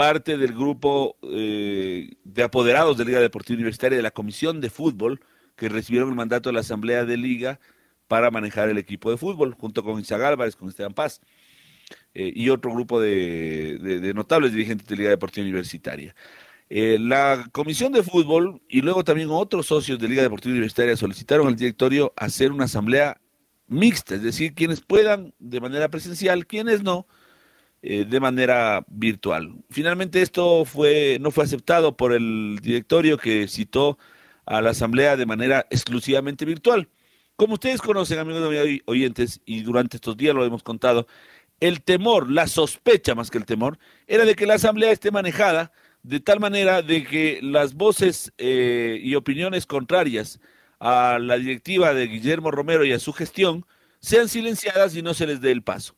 parte del grupo eh, de apoderados de Liga Deportiva Universitaria de la Comisión de Fútbol que recibieron el mandato de la Asamblea de Liga para manejar el equipo de fútbol, junto con Isaac Álvarez, con Esteban Paz eh, y otro grupo de, notables dirigentes de Liga Deportiva Universitaria. Eh, la Comisión de Fútbol y luego también otros socios de Liga Deportiva Universitaria solicitaron al directorio hacer una asamblea mixta, es decir, quienes puedan de manera presencial, quienes no, eh, de manera virtual. Finalmente esto fue, no fue aceptado por el directorio que citó a la asamblea de manera exclusivamente virtual. Como ustedes conocen, amigos de oyentes, y durante estos días lo hemos contado, el temor, la sospecha más que el temor, era de que la asamblea esté manejada de tal manera de que las voces eh, y opiniones contrarias a la directiva de Guillermo Romero y a su gestión sean silenciadas y no se les dé el paso.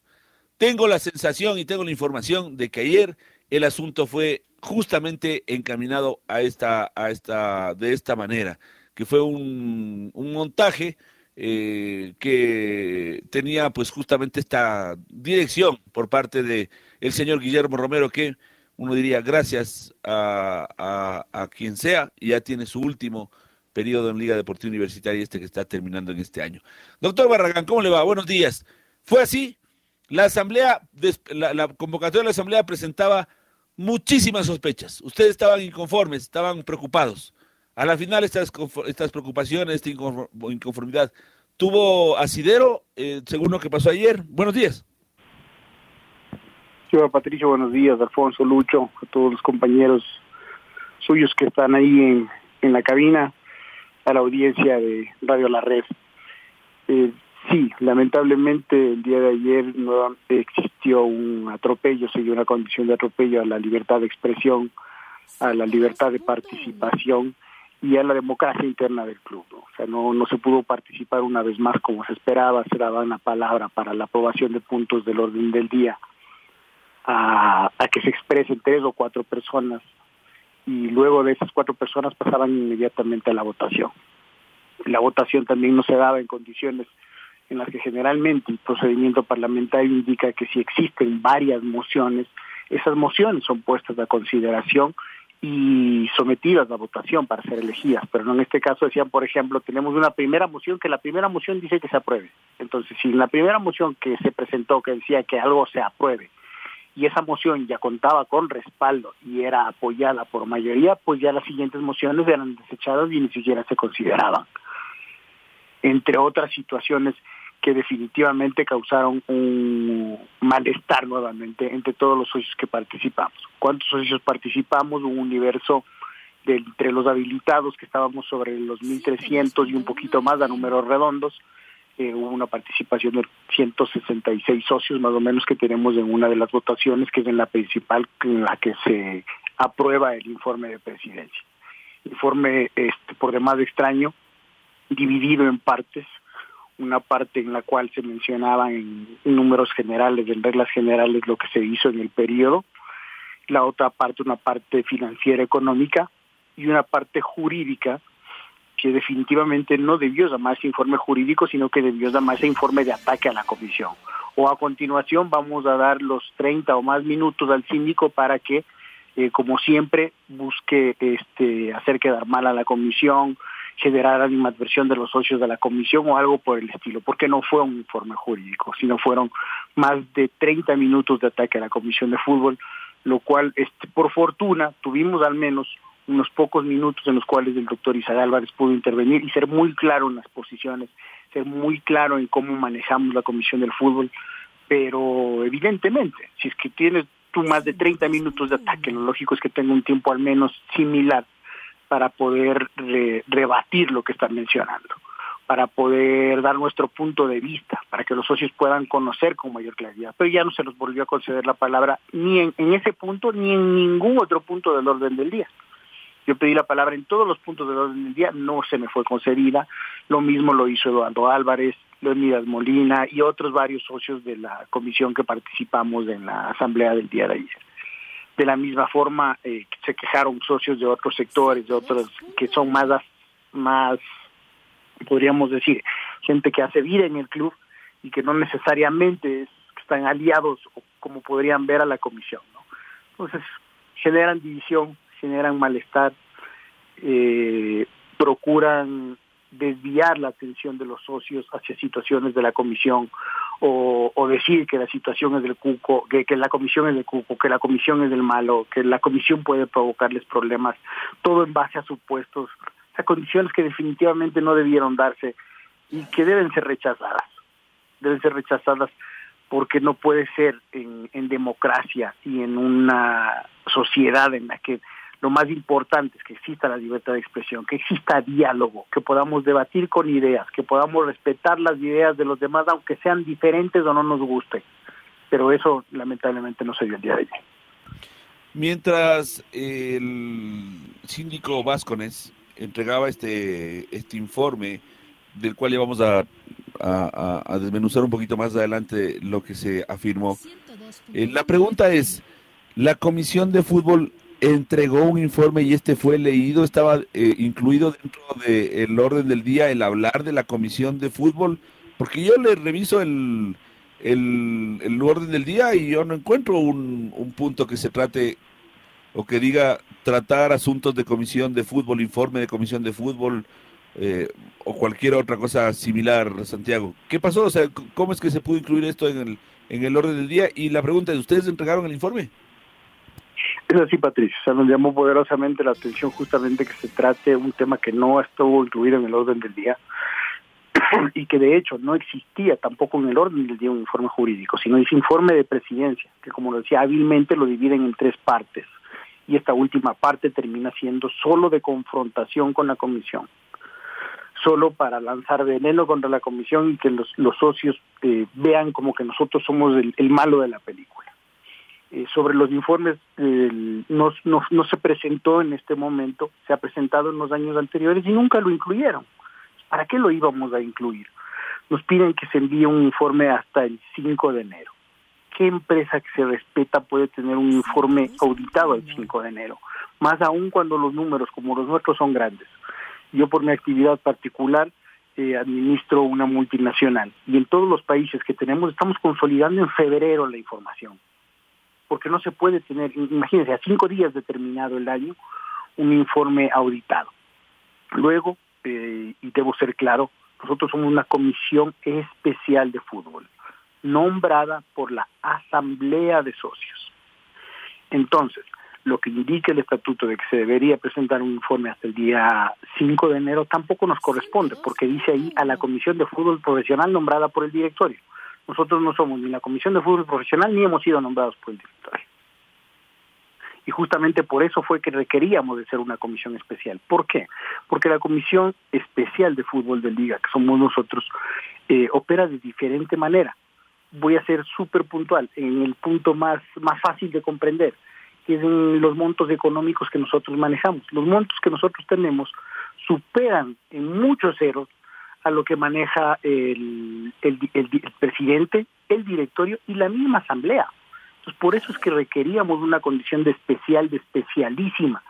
Tengo la sensación y tengo la información de que ayer el asunto fue justamente encaminado a esta, a esta, de esta manera, que fue un, montaje eh, que tenía pues justamente esta dirección por parte de el señor Guillermo Romero, que uno diría gracias a, a, quien sea, ya tiene su último periodo en Liga Deportiva Universitaria, este que está terminando en este año. Doctor Barragán, ¿cómo le va? Buenos días. ¿Fue así? La asamblea, la, convocatoria de la asamblea presentaba muchísimas sospechas. Ustedes estaban inconformes, estaban preocupados. A la final estas, estas preocupaciones, esta inconformidad, tuvo asidero, eh, según lo que pasó ayer. Buenos días. Señor Patricio, buenos días. Alfonso, Lucho, a todos los compañeros suyos que están ahí en, en la cabina, a la audiencia de Radio La Red. Eh, Sí, lamentablemente el día de ayer no existió un atropello, se dio una condición de atropello a la libertad de expresión, a la libertad de participación y a la democracia interna del club. O sea, no, no se pudo participar una vez más como se esperaba, se daba una palabra para la aprobación de puntos del orden del día a, a que se expresen tres o cuatro personas y luego de esas cuatro personas pasaban inmediatamente a la votación. La votación también no se daba en condiciones en las que generalmente el procedimiento parlamentario indica que si existen varias mociones, esas mociones son puestas a consideración y sometidas a votación para ser elegidas, pero no en este caso decían, por ejemplo, tenemos una primera moción que la primera moción dice que se apruebe. Entonces, si en la primera moción que se presentó que decía que algo se apruebe y esa moción ya contaba con respaldo y era apoyada por mayoría, pues ya las siguientes mociones eran desechadas y ni siquiera se consideraban. Entre otras situaciones que definitivamente causaron un malestar nuevamente entre todos los socios que participamos. ¿Cuántos socios participamos? Un universo de entre los habilitados que estábamos sobre los 1.300 y un poquito más a números redondos. Eh, hubo una participación de 166 socios más o menos que tenemos en una de las votaciones que es en la principal en la que se aprueba el informe de presidencia. Informe este, por demás extraño, dividido en partes, una parte en la cual se mencionaba en números generales, en reglas generales, lo que se hizo en el periodo, la otra parte, una parte financiera económica y una parte jurídica que definitivamente no debió llamarse informe jurídico, sino que debió llamarse informe de ataque a la comisión. O a continuación vamos a dar los 30 o más minutos al síndico para que, eh, como siempre, busque este, hacer quedar mal a la comisión, generar animadversión de los socios de la comisión o algo por el estilo, porque no fue un informe jurídico, sino fueron más de 30 minutos de ataque a la comisión de fútbol, lo cual, este, por fortuna, tuvimos al menos unos pocos minutos en los cuales el doctor Isaac Álvarez pudo intervenir y ser muy claro en las posiciones, ser muy claro en cómo manejamos la comisión del fútbol, pero evidentemente, si es que tienes tú más de 30 minutos de ataque, lo lógico es que tenga un tiempo al menos similar para poder rebatir lo que están mencionando, para poder dar nuestro punto de vista, para que los socios puedan conocer con mayor claridad. Pero ya no se nos volvió a conceder la palabra ni en, ese punto ni en ningún otro punto del orden del día. Yo pedí la palabra en todos los puntos del orden del día, no se me fue concedida. Lo mismo lo hizo Eduardo Álvarez, Leonidas Molina y otros varios socios de la comisión que participamos en la asamblea del día de ayer. De la misma forma, eh, se quejaron socios de otros sectores, de otros que son más, más, podríamos decir, gente que hace vida en el club y que no necesariamente están aliados, como podrían ver a la comisión. ¿no? Entonces, generan división, generan malestar, eh, procuran desviar la atención de los socios hacia situaciones de la comisión o, decir que la situación es del cuco, que, que, la comisión es del cuco, que la comisión es del malo, que la comisión puede provocarles problemas, todo en base a supuestos, a condiciones que definitivamente no debieron darse y que deben ser rechazadas, deben ser rechazadas porque no puede ser en, en democracia y en una sociedad en la que lo más importante es que exista la libertad de expresión, que exista diálogo, que podamos debatir con ideas, que podamos respetar las ideas de los demás, aunque sean diferentes o no nos guste. Pero eso lamentablemente no se dio el día de ayer. Mientras el síndico Vázquez entregaba este, este informe, del cual íbamos a, a, desmenuzar un poquito más adelante lo que se afirmó, eh, la pregunta es, ¿la Comisión de Fútbol entregó un informe y este fue leído, estaba eh, incluido dentro del orden del día el hablar de la comisión de fútbol, porque yo le reviso el, el, orden del día y yo no encuentro un, un, punto que se trate o que diga tratar asuntos de comisión de fútbol, informe de comisión de fútbol eh, o cualquier otra cosa similar, Santiago. ¿Qué pasó? O sea, ¿cómo es que se pudo incluir esto en el, en el orden del día? Y la pregunta es, ¿ustedes entregaron el informe? Es así, Patricio. O sea, nos llamó poderosamente la atención justamente que se trate un tema que no estuvo incluido en el orden del día y que de hecho no existía tampoco en el orden del día un informe jurídico, sino ese informe de presidencia, que como lo decía hábilmente lo dividen en tres partes y esta última parte termina siendo solo de confrontación con la comisión, solo para lanzar veneno contra la comisión y que los, socios eh, vean como que nosotros somos el malo de la película. Eh, sobre los informes no, no, se presentó en este momento, se ha presentado en los años anteriores y nunca lo incluyeron. ¿Para qué lo íbamos a incluir? Nos piden que se envíe un informe hasta el 5 de enero. ¿Qué empresa que se respeta puede tener un informe auditado el 5 de enero? Más aún cuando los números como los nuestros son grandes. Yo por mi actividad particular eh, administro una multinacional y en todos los países que tenemos estamos consolidando en febrero la información porque no se puede tener, imagínense, a cinco días de terminado el año, un informe auditado. Luego, eh, y debo ser claro, nosotros somos una comisión especial de fútbol, nombrada por la Asamblea de Socios. Entonces, lo que indica el estatuto de que se debería presentar un informe hasta el día 5 de enero tampoco nos corresponde, porque dice ahí a la Comisión de Fútbol Profesional nombrada por el directorio. Nosotros no somos ni la Comisión de Fútbol Profesional ni hemos sido nombrados por el directorio. Y justamente por eso fue que requeríamos de ser una comisión especial. ¿Por qué? Porque la Comisión Especial de Fútbol de Liga, que somos nosotros, eh, opera de diferente manera. Voy a ser súper puntual en el punto más, más fácil de comprender, que es en los montos económicos que nosotros manejamos. Los montos que nosotros tenemos superan en muchos ceros a lo que maneja el, el, presidente, el directorio y la misma asamblea. Entonces, por eso es que requeríamos una condición de especial, de especialísima,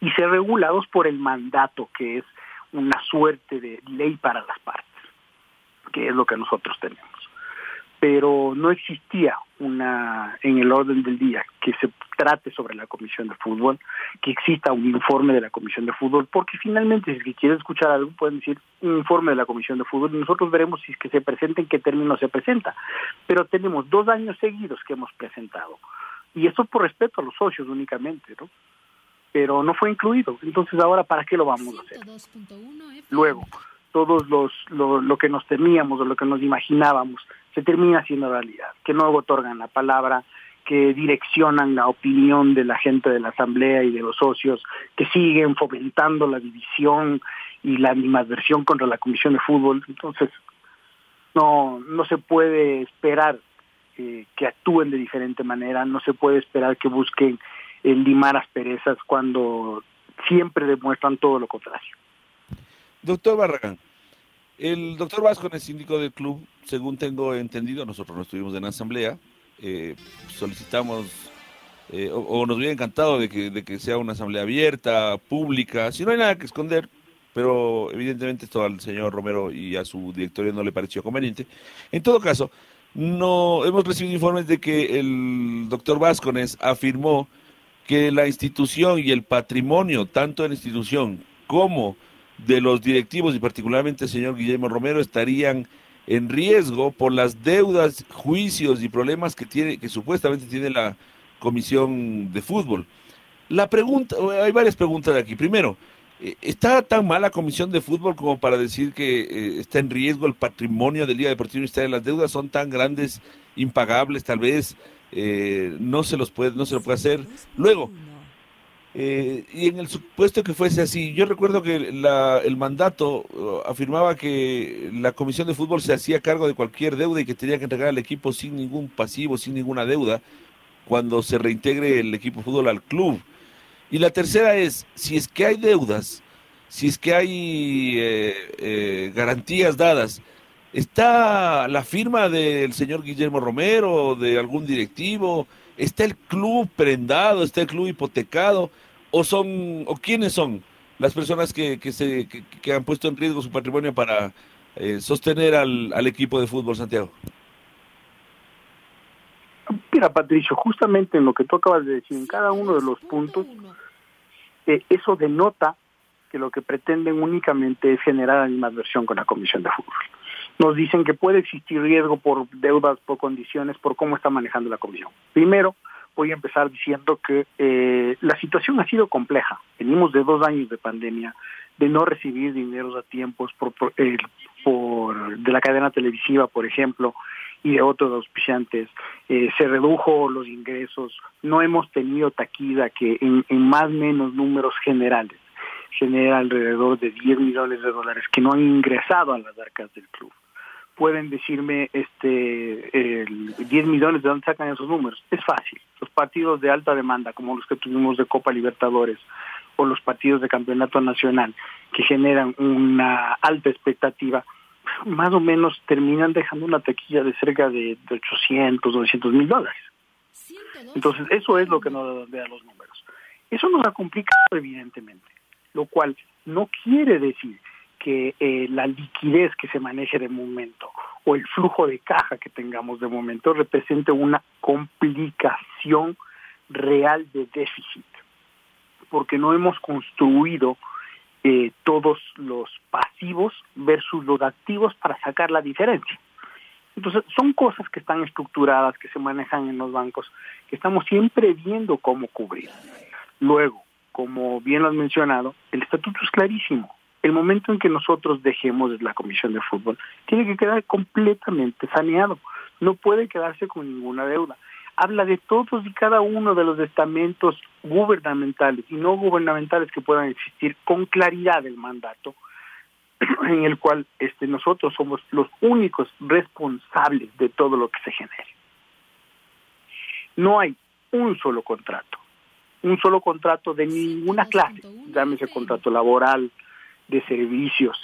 y ser regulados por el mandato, que es una suerte de ley para las partes, que es lo que nosotros tenemos pero no existía una en el orden del día que se trate sobre la comisión de fútbol, que exista un informe de la comisión de fútbol, porque finalmente si quieren escuchar algo pueden decir un informe de la comisión de fútbol y nosotros veremos si es que se presenta, en qué término se presenta. Pero tenemos dos años seguidos que hemos presentado y esto por respeto a los socios únicamente, ¿no? pero no fue incluido. Entonces ahora, ¿para qué lo vamos a hacer? Luego, todos los lo, que nos temíamos o lo que nos imaginábamos se termina siendo realidad, que no otorgan la palabra, que direccionan la opinión de la gente de la asamblea y de los socios, que siguen fomentando la división y la animadversión contra la comisión de fútbol. Entonces, no, no se puede esperar eh, que actúen de diferente manera, no se puede esperar que busquen el limar asperezas cuando siempre demuestran todo lo contrario. Doctor Barragán, el doctor Vasco es síndico del club, según tengo entendido, nosotros no estuvimos en la asamblea, eh, solicitamos eh, o, nos hubiera encantado de que, de que sea una asamblea abierta, pública, si no hay nada que esconder, pero evidentemente esto al señor Romero y a su directorio no le pareció conveniente. En todo caso, no hemos recibido informes de que el doctor Vascones afirmó que la institución y el patrimonio, tanto de la institución como de los directivos y particularmente el señor Guillermo Romero, estarían en riesgo por las deudas, juicios y problemas que tiene, que supuestamente tiene la comisión de fútbol. La pregunta, hay varias preguntas aquí. Primero, eh, ¿está tan mal la comisión de fútbol como para decir que eh, está en riesgo el patrimonio del Liga Deportivo Universitario? Las deudas son tan grandes, impagables, tal vez eh, no se los puede, no se lo puede hacer. Luego, eh, y en el supuesto que fuese así, yo recuerdo que el mandato uh, afirmaba que la comisión de fútbol se hacía cargo de cualquier deuda y que tenía que entregar al equipo sin ningún pasivo, sin ninguna deuda, cuando se reintegre el equipo de fútbol al club. Y la tercera es, si es que hay deudas, si es que hay eh, eh, garantías dadas, ¿está la firma del señor Guillermo Romero, de algún directivo? ¿Está el club prendado? ¿Está el club hipotecado? O son o quiénes son las personas que, que se que, han puesto en riesgo su patrimonio para eh, sostener al, al, equipo de fútbol Santiago? Mira, Patricio, justamente en lo que tú acabas de decir, en cada uno de los puntos, eh, eso denota que lo que pretenden únicamente es generar animadversión con la Comisión de Fútbol. Nos dicen que puede existir riesgo por deudas, por condiciones, por cómo está manejando la Comisión. Primero, voy a empezar diciendo que eh, la situación ha sido compleja. Venimos de dos años de pandemia, de no recibir dineros a tiempos por, por, eh, por de la cadena televisiva, por ejemplo, y de otros auspiciantes. Eh, se redujo los ingresos, no hemos tenido taquida que en, en más o menos números generales genera alrededor de 10 millones de dólares que no han ingresado a las arcas del club pueden decirme este el 10 millones de dónde sacan esos números. Es fácil. Los partidos de alta demanda, como los que tuvimos de Copa Libertadores o los partidos de campeonato nacional, que generan una alta expectativa, más o menos terminan dejando una taquilla de cerca de, 800, 200 mil dólares. Entonces, eso es lo que nos da los números. Eso nos ha complicado, evidentemente, lo cual no quiere decir que eh, la liquidez que se maneje de momento o el flujo de caja que tengamos de momento represente una complicación real de déficit, porque no hemos construido eh, todos los pasivos versus los activos para sacar la diferencia. Entonces, son cosas que están estructuradas, que se manejan en los bancos, que estamos siempre viendo cómo cubrir. Luego, como bien lo has mencionado, el estatuto es clarísimo el momento en que nosotros dejemos la comisión de fútbol, tiene que quedar completamente saneado. No puede quedarse con ninguna deuda. Habla de todos y cada uno de los estamentos gubernamentales y no gubernamentales que puedan existir con claridad el mandato, en el cual este, nosotros somos los únicos responsables de todo lo que se genere. No hay un solo contrato, un solo contrato de ninguna clase, llámese contrato laboral, de servicios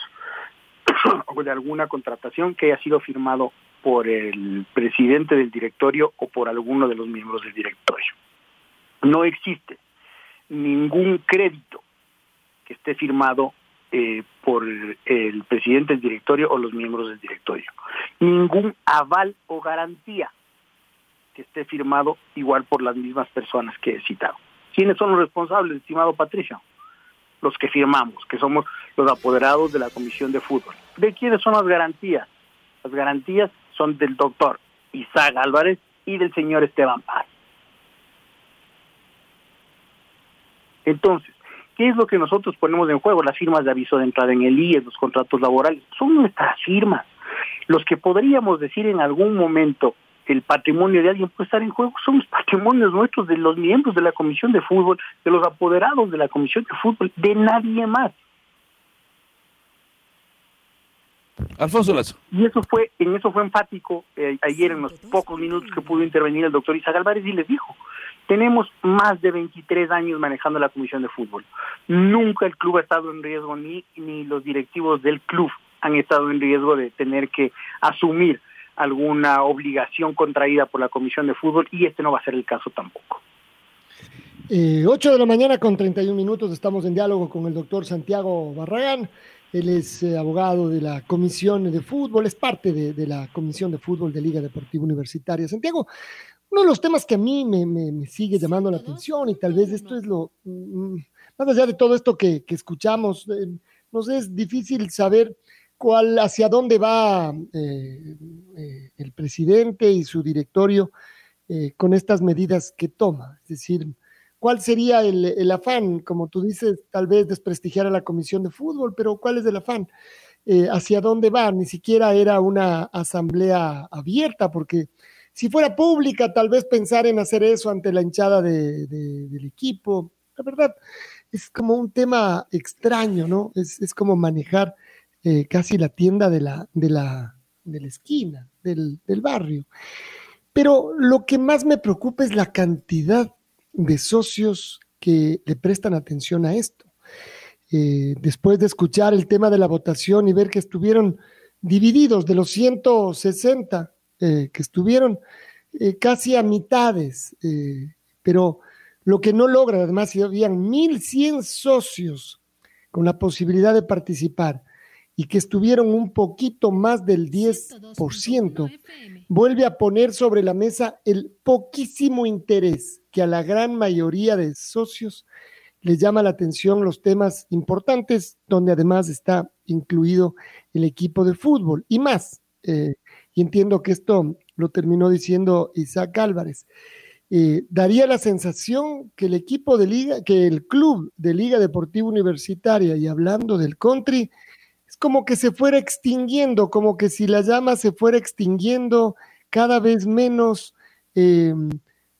o de alguna contratación que haya sido firmado por el presidente del directorio o por alguno de los miembros del directorio. No existe ningún crédito que esté firmado eh, por el presidente del directorio o los miembros del directorio. Ningún aval o garantía que esté firmado igual por las mismas personas que he citado. ¿Quiénes son los responsables, estimado Patricio? Los que firmamos, que somos los apoderados de la Comisión de Fútbol. ¿De quiénes son las garantías? Las garantías son del doctor Isaac Álvarez y del señor Esteban Paz. Entonces, ¿qué es lo que nosotros ponemos en juego? Las firmas de aviso de entrada en el IES, los contratos laborales, son nuestras firmas. Los que podríamos decir en algún momento el patrimonio de alguien puede estar en juego, son los patrimonios nuestros de los miembros de la Comisión de Fútbol, de los apoderados de la Comisión de Fútbol, de nadie más. Alfonso Lazo. Y eso fue, en eso fue enfático eh, ayer en los pocos minutos que pudo intervenir el doctor Isaac Álvarez y les dijo, tenemos más de 23 años manejando la Comisión de Fútbol. Nunca el club ha estado en riesgo, ni, ni los directivos del club han estado en riesgo de tener que asumir alguna obligación contraída por la Comisión de Fútbol y este no va a ser el caso tampoco. Eh, 8 de la mañana con 31 minutos estamos en diálogo con el doctor Santiago Barragán. Él es eh, abogado de la Comisión de Fútbol, es parte de, de, la Comisión de Fútbol de Liga Deportiva Universitaria. Santiago, uno de los temas que a mí me, me, me sigue llamando la atención y tal vez esto es lo, mm, más allá de todo esto que, que escuchamos, eh, nos es difícil saber cuál, hacia dónde va eh, eh, el presidente y su directorio eh, con estas medidas que toma. Es decir, ¿cuál sería el, afán? Como tú dices, tal vez desprestigiar a la Comisión de Fútbol, pero ¿cuál es el afán? ¿Hacia dónde va? Ni siquiera era una asamblea abierta, porque si fuera pública, tal vez pensar en hacer eso ante la hinchada de, de, del equipo. La verdad, es como un tema extraño, ¿no? Es como manejar eh, casi la tienda de la, de la, de la esquina, del, del, barrio. Pero lo que más me preocupa es la cantidad de socios que le prestan atención a esto. Eh, después de escuchar el tema de la votación y ver que estuvieron divididos de los 160 eh, que estuvieron eh, casi a mitades, pero lo que no logra, además, si habían 1.100 socios con la posibilidad de participar y que estuvieron un poquito más del 10%, vuelve a poner sobre la mesa el poquísimo interés que a la gran mayoría de socios les llama la atención los temas importantes, donde además está incluido el equipo de fútbol y más. Eh, y entiendo que esto lo terminó diciendo Isaac Álvarez. Eh, daría la sensación que el equipo de liga, que el club de Liga Deportiva Universitaria, y hablando del country, como que se fuera extinguiendo, como que si la llama se fuera extinguiendo cada vez menos. Eh,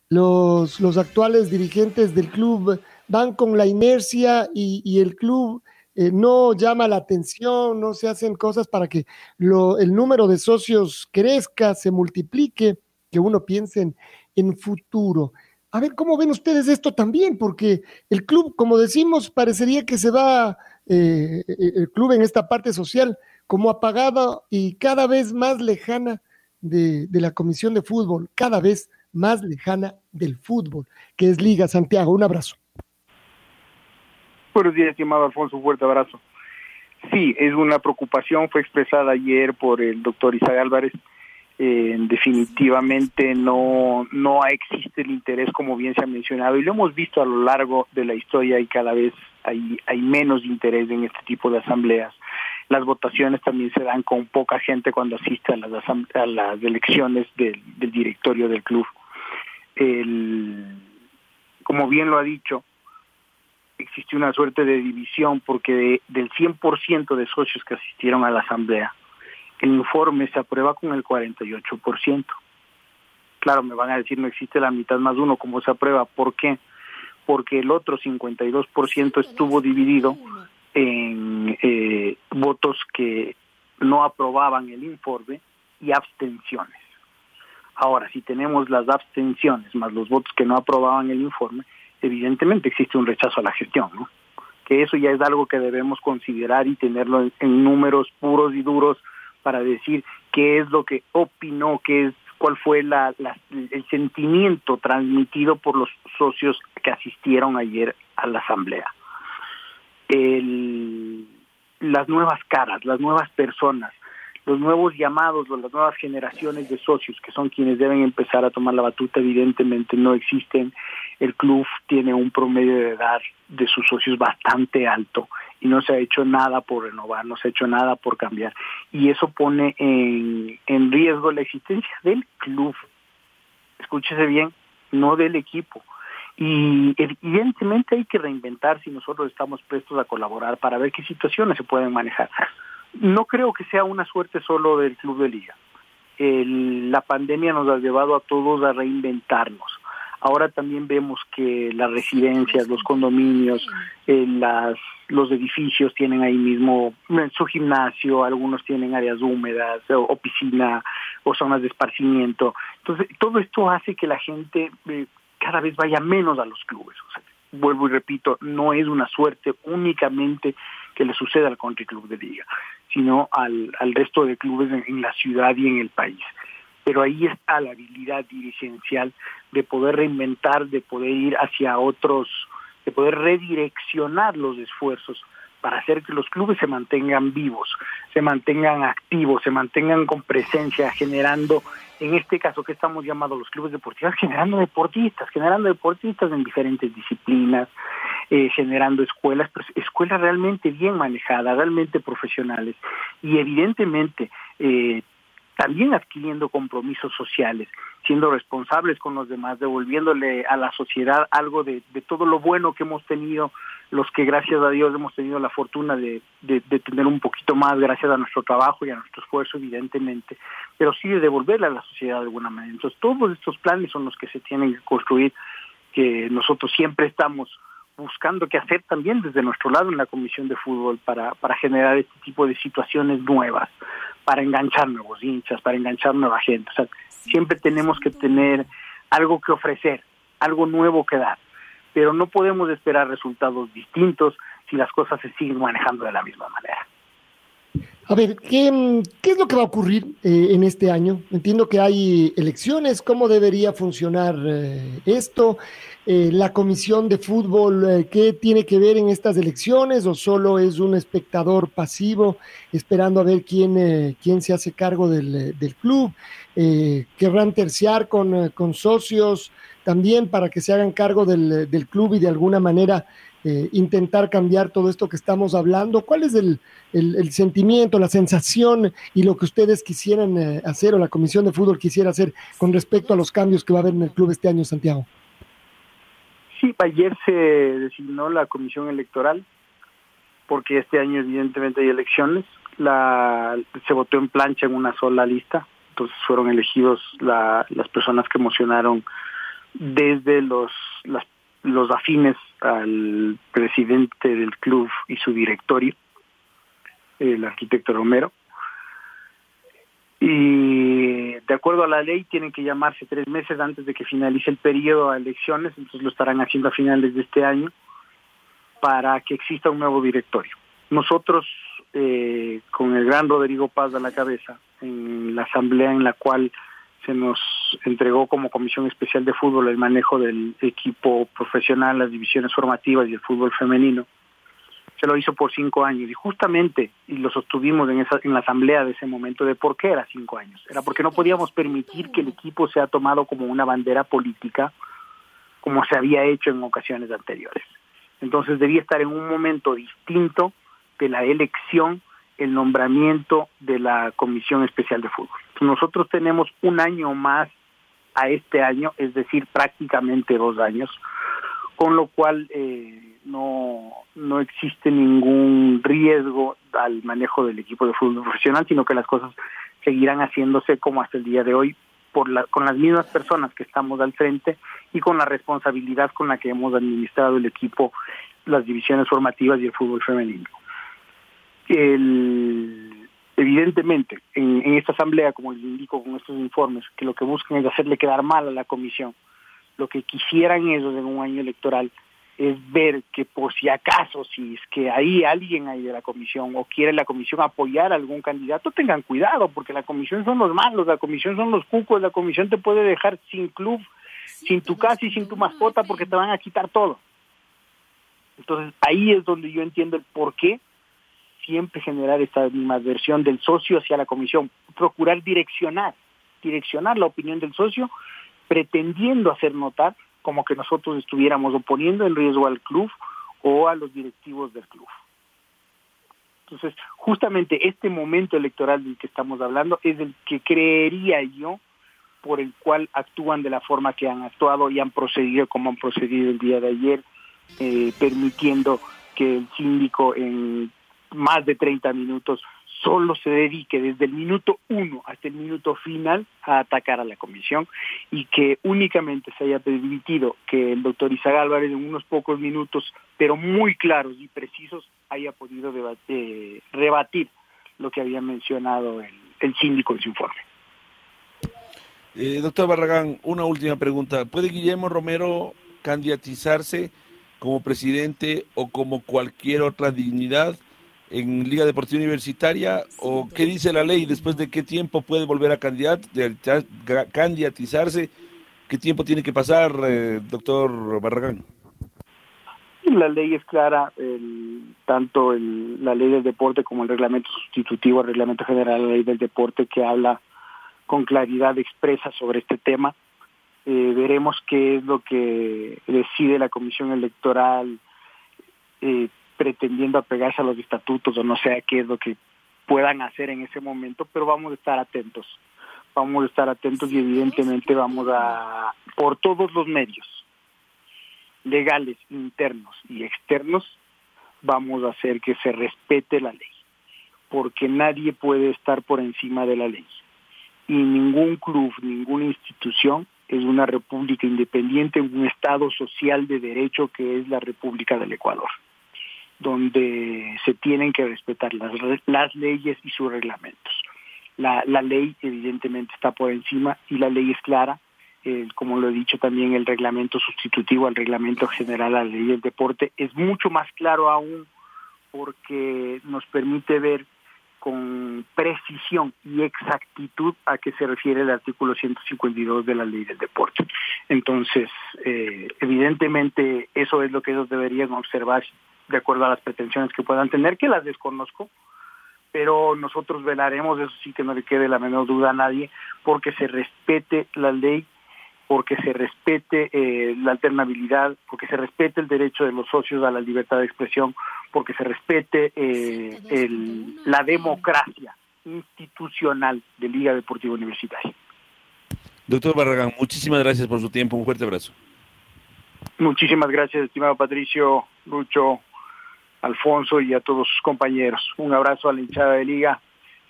los, los, actuales dirigentes del club van con la inercia y, el club eh, no llama la atención, no se hacen cosas para que el número de socios crezca, se multiplique, que uno piense en, en futuro. A ver, ¿cómo ven ustedes esto también? Porque el club, como decimos, parecería que se va eh, el club en esta parte social como apagada y cada vez más lejana de, de, la Comisión de Fútbol, cada vez más lejana del fútbol, que es Liga Santiago. Un abrazo. Buenos días, estimado Alfonso, un fuerte abrazo. Sí, es una preocupación, fue expresada ayer por el doctor Isaac Álvarez. Eh, definitivamente no, no existe el interés, como bien se ha mencionado, y lo hemos visto a lo largo de la historia y cada vez hay, hay menos interés en este tipo de asambleas. Las votaciones también se dan con poca gente cuando asiste a las, a las elecciones del, del, directorio del club. El, como bien lo ha dicho, existe una suerte de división porque de, del 100% de socios que asistieron a la asamblea, el informe se aprueba con el 48%. Claro, me van a decir no existe la mitad más uno, ¿cómo se aprueba? ¿Por qué? Porque el otro 52% estuvo dividido en eh, votos que no aprobaban el informe y abstenciones. Ahora, si tenemos las abstenciones más los votos que no aprobaban el informe, evidentemente existe un rechazo a la gestión, ¿no? Que eso ya es algo que debemos considerar y tenerlo en, en números puros y duros para decir qué es lo que opinó, qué es cuál fue la, el sentimiento transmitido por los socios que asistieron ayer a la asamblea. El, las nuevas caras, las nuevas personas, los nuevos llamados las nuevas generaciones de socios que son quienes deben empezar a tomar la batuta evidentemente no existen. El club tiene un promedio de edad de sus socios bastante alto y no se ha hecho nada por renovar, no se ha hecho nada por cambiar. Y eso pone en, en riesgo la existencia del club. Escúchese bien, no del equipo. Y evidentemente hay que reinventar si nosotros estamos prestos a colaborar para ver qué situaciones se pueden manejar. No creo que sea una suerte solo del club de liga. la pandemia nos ha llevado a todos a reinventarnos. Ahora también vemos que las residencias, los condominios, eh, las, los edificios tienen ahí mismo eh, su gimnasio, algunos tienen áreas húmedas o, piscina o zonas de esparcimiento. Entonces, todo esto hace que la gente eh, cada vez vaya menos a los clubes. vuelvo y repito, no es una suerte únicamente que le suceda al Country Club de Liga, sino al, al resto de clubes en la ciudad y en el país. Pero ahí está la habilidad dirigencial de poder reinventar, de poder ir hacia otros, de poder redireccionar los esfuerzos para hacer que los clubes se mantengan vivos, se mantengan activos, se mantengan con presencia, generando, en este caso que estamos llamados los clubes deportivos, generando deportistas, generando deportistas en diferentes disciplinas, eh, generando escuelas, pero escuelas realmente bien manejadas, realmente profesionales. Y evidentemente eh, también adquiriendo compromisos sociales, siendo responsables con los demás, devolviéndole a la sociedad algo de, todo lo bueno que hemos tenido, los que gracias a Dios hemos tenido la fortuna de, tener un poquito más gracias a nuestro trabajo y a nuestro esfuerzo, evidentemente, pero sí de devolverle a la sociedad de alguna manera. Entonces, todos estos planes son los que se tienen que construir, que nosotros siempre estamos buscando qué hacer también desde nuestro lado en la Comisión de Fútbol para, para generar este tipo de situaciones nuevas para enganchar nuevos hinchas, para enganchar nueva gente. O sea, siempre tenemos que tener algo que ofrecer, algo nuevo que dar, pero no podemos esperar resultados distintos si las cosas se siguen manejando de la misma manera. A ver, ¿qué, es lo que va a ocurrir eh, en este año? Entiendo que hay elecciones, ¿cómo debería funcionar eh, esto? Eh, la comisión de fútbol, ¿qué tiene que ver en estas elecciones o solo es un espectador pasivo esperando a ver quién, quién se hace cargo del, del club? ¿Querrán terciar con, con, socios también para que se hagan cargo del, del club y de alguna manera eh, intentar cambiar todo esto que estamos hablando? ¿Cuál es el, sentimiento, la sensación y lo que ustedes quisieran eh, hacer o la Comisión de Fútbol quisiera hacer con respecto a los cambios que va a haber en el club este año, Santiago? Sí, ayer se designó la Comisión Electoral porque este año evidentemente hay elecciones. La, se votó en plancha en una sola lista, entonces fueron elegidos las personas que emocionaron desde los las los afines al presidente del club y su directorio, el arquitecto Romero. Y de acuerdo a la ley tienen que llamarse tres meses antes de que finalice el periodo a elecciones, entonces lo estarán haciendo a finales de este año para que exista un nuevo directorio. Nosotros, eh, con el gran Rodrigo Paz a la cabeza, en la asamblea en la cual se nos entregó como Comisión Especial de Fútbol el manejo del equipo profesional, las divisiones formativas y el fútbol femenino. Se lo hizo por cinco años y justamente, y lo sostuvimos en, esa, en la asamblea de ese momento, de por qué era cinco años. Era porque no podíamos permitir que el equipo sea tomado como una bandera política como se había hecho en ocasiones anteriores. Entonces debía estar en un momento distinto de la elección el nombramiento de la Comisión Especial de Fútbol. Nosotros tenemos un año más a este año, es decir, prácticamente dos años, con lo cual eh, no, no existe ningún riesgo al manejo del equipo de fútbol profesional, sino que las cosas seguirán haciéndose como hasta el día de hoy por la, con las mismas personas que estamos al frente y con la responsabilidad con la que hemos administrado el equipo, las divisiones formativas y el fútbol femenino el, evidentemente, en, esta asamblea, como les indico con estos informes, que lo que buscan es hacerle quedar mal a la comisión, lo que quisieran ellos en un año electoral es ver que por si acaso, si es que hay alguien ahí de la comisión o quiere la comisión apoyar a algún candidato, tengan cuidado, porque la comisión son los malos, la comisión son los cucos, la comisión te puede dejar sin club, sin tu casa y sin tu mascota porque te van a quitar todo. Entonces ahí es donde yo entiendo el por qué siempre generar esta versión del socio hacia la comisión, procurar direccionar, direccionar la opinión del socio, pretendiendo hacer notar como que nosotros estuviéramos oponiendo en riesgo al club o a los directivos del club. Entonces, justamente este momento electoral del que estamos hablando es el que creería yo por el cual actúan de la forma que han actuado y han procedido como han procedido el día de ayer, eh, permitiendo que el síndico en más de 30 minutos solo se dedique desde el minuto uno hasta el minuto final a atacar a la comisión y que únicamente se haya permitido que el doctor Isaac Álvarez en unos pocos minutos, pero muy claros y precisos, haya podido eh, rebatir lo que había mencionado el, el síndico en su informe. Eh, doctor Barragán, una última pregunta. ¿Puede Guillermo Romero candidatizarse como presidente o como cualquier otra dignidad en Liga Deportiva Universitaria? ¿O qué dice la ley? ¿Después de qué tiempo puede volver a candidatizarse? ¿Qué tiempo tiene que pasar, eh, doctor Barragán? La ley es clara, el, tanto la ley del deporte como el reglamento sustitutivo, el reglamento general de la ley del deporte que habla con claridad expresa sobre este tema. Eh, veremos qué es lo que decide la comisión electoral eh, pretendiendo apegarse a los estatutos o no sé qué es lo que puedan hacer en ese momento, pero vamos a estar atentos. Vamos a estar atentos y evidentemente vamos a, por todos los medios, legales, internos y externos, vamos a hacer que se respete la ley, porque nadie puede estar por encima de la ley. Y ningún club, ninguna institución es una república independiente, un estado social de derecho que es la República del Ecuador, donde se tienen que respetar las, las leyes y sus reglamentos. La, la, ley evidentemente está por encima y la ley es clara, como lo he dicho también el reglamento sustitutivo al reglamento general a la ley del deporte es mucho más claro aún porque nos permite ver con precisión y exactitud a qué se refiere el artículo 152 de la ley del deporte. Entonces, eh, evidentemente, eso es lo que ellos deberían observar de acuerdo a las pretensiones que puedan tener, que las desconozco, pero nosotros velaremos, eso sí que no le quede la menor duda a nadie, porque se respete la ley porque se respete eh, la alternabilidad, porque se respete el derecho de los socios a la libertad de expresión, porque se respete eh, el, la democracia institucional de Liga Deportiva Universitaria. Doctor Barragán, muchísimas gracias por su tiempo, un fuerte abrazo. Muchísimas gracias, estimado Patricio, Lucho, Alfonso y a todos sus compañeros. Un abrazo a la hinchada de Liga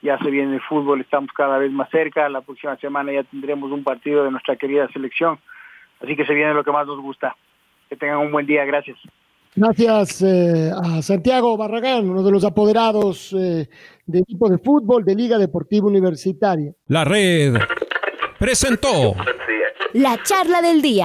ya se viene el fútbol, estamos cada vez más cerca, la próxima semana ya tendremos un partido de nuestra querida selección, así que se viene lo que más nos gusta. Que tengan un buen día, gracias. Gracias eh, a Santiago Barragán, uno de los apoderados eh, del equipo de fútbol de Liga Deportiva Universitaria. La red presentó la charla del día.